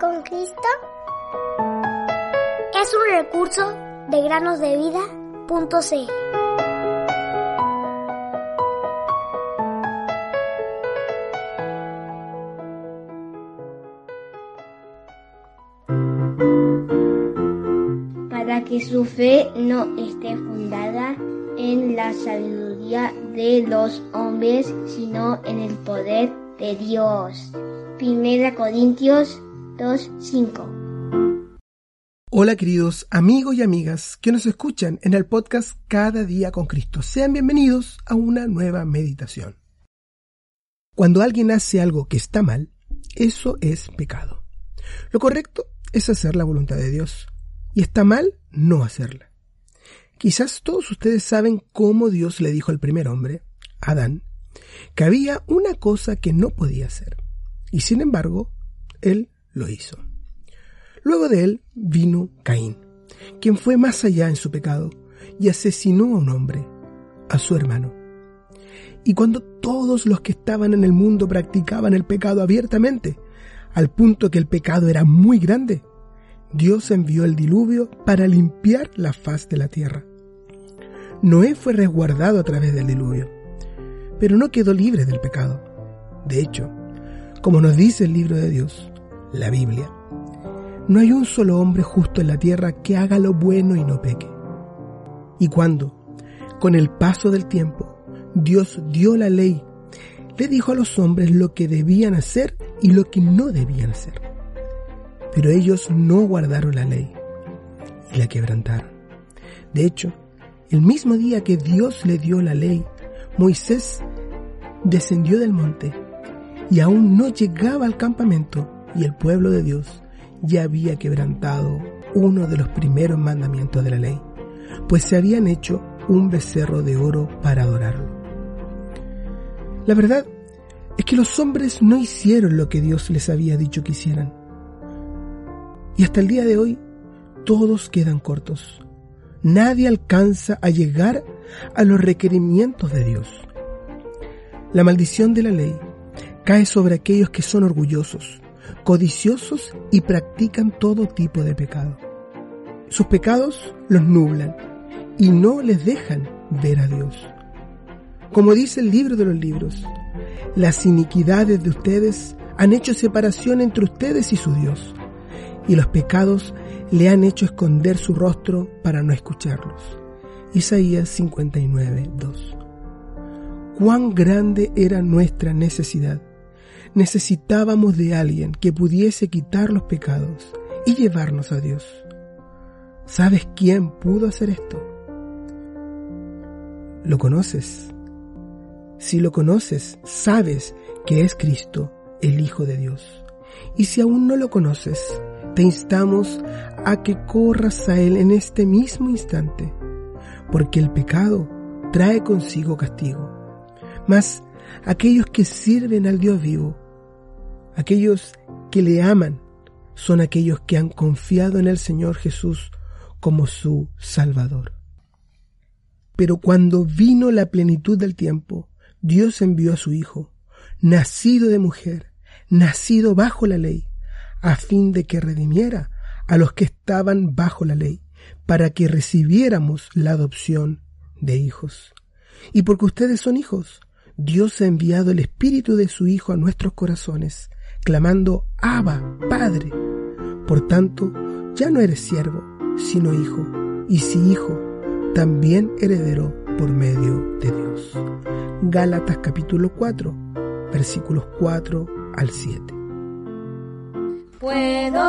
Con Cristo es un recurso de granosdevida.cl. Para que su fe no esté fundada en la sabiduría de los hombres, sino en el poder de Dios. Primera Corintios 2.5. Hola queridos amigos y amigas que nos escuchan en el podcast Cada día con Cristo. Sean bienvenidos a una nueva meditación. Cuando alguien hace algo que está mal, eso es pecado. Lo correcto es hacer la voluntad de Dios y está mal no hacerla. Quizás todos ustedes saben cómo Dios le dijo al primer hombre, Adán, que había una cosa que no podía hacer. Y sin embargo, él lo hizo. Luego de él vino Caín, quien fue más allá en su pecado y asesinó a un hombre, a su hermano. Y cuando todos los que estaban en el mundo practicaban el pecado abiertamente, al punto que el pecado era muy grande, Dios envió el diluvio para limpiar la faz de la tierra. Noé fue resguardado a través del diluvio, pero no quedó libre del pecado. De hecho, como nos dice el libro de Dios, la Biblia, no hay un solo hombre justo en la tierra que haga lo bueno y no peque. Y cuando, con el paso del tiempo, Dios dio la ley, le dijo a los hombres lo que debían hacer y lo que no debían hacer. Pero ellos no guardaron la ley y la quebrantaron. De hecho, el mismo día que Dios le dio la ley, Moisés descendió del monte y aún no llegaba al campamento y el pueblo de Dios ya había quebrantado uno de los primeros mandamientos de la ley, pues se habían hecho un becerro de oro para adorarlo. La verdad es que los hombres no hicieron lo que Dios les había dicho que hicieran. Y hasta el día de hoy todos quedan cortos. Nadie alcanza a llegar a los requerimientos de Dios. La maldición de la ley cae sobre aquellos que son orgullosos, codiciosos y practican todo tipo de pecado. Sus pecados los nublan y no les dejan ver a Dios. Como dice el libro de los libros, las iniquidades de ustedes han hecho separación entre ustedes y su Dios, y los pecados le han hecho esconder su rostro para no escucharlos. Isaías 59, 2. Cuán grande era nuestra necesidad necesitábamos de alguien que pudiese quitar los pecados y llevarnos a Dios. ¿Sabes quién pudo hacer esto? ¿Lo conoces? Si lo conoces, sabes que es Cristo, el Hijo de Dios. Y si aún no lo conoces, te instamos a que corras a Él en este mismo instante, porque el pecado trae consigo castigo. Mas aquellos que sirven al Dios vivo Aquellos que le aman son aquellos que han confiado en el Señor Jesús como su Salvador. Pero cuando vino la plenitud del tiempo, Dios envió a su Hijo, nacido de mujer, nacido bajo la ley, a fin de que redimiera a los que estaban bajo la ley, para que recibiéramos la adopción de hijos. Y porque ustedes son hijos, Dios ha enviado el Espíritu de su Hijo a nuestros corazones, clamando, Abba, Padre. Por tanto, ya no eres siervo, sino hijo, y si hijo, también heredero por medio de Dios. Gálatas capítulo 4, versículos 4 al 7. Puedo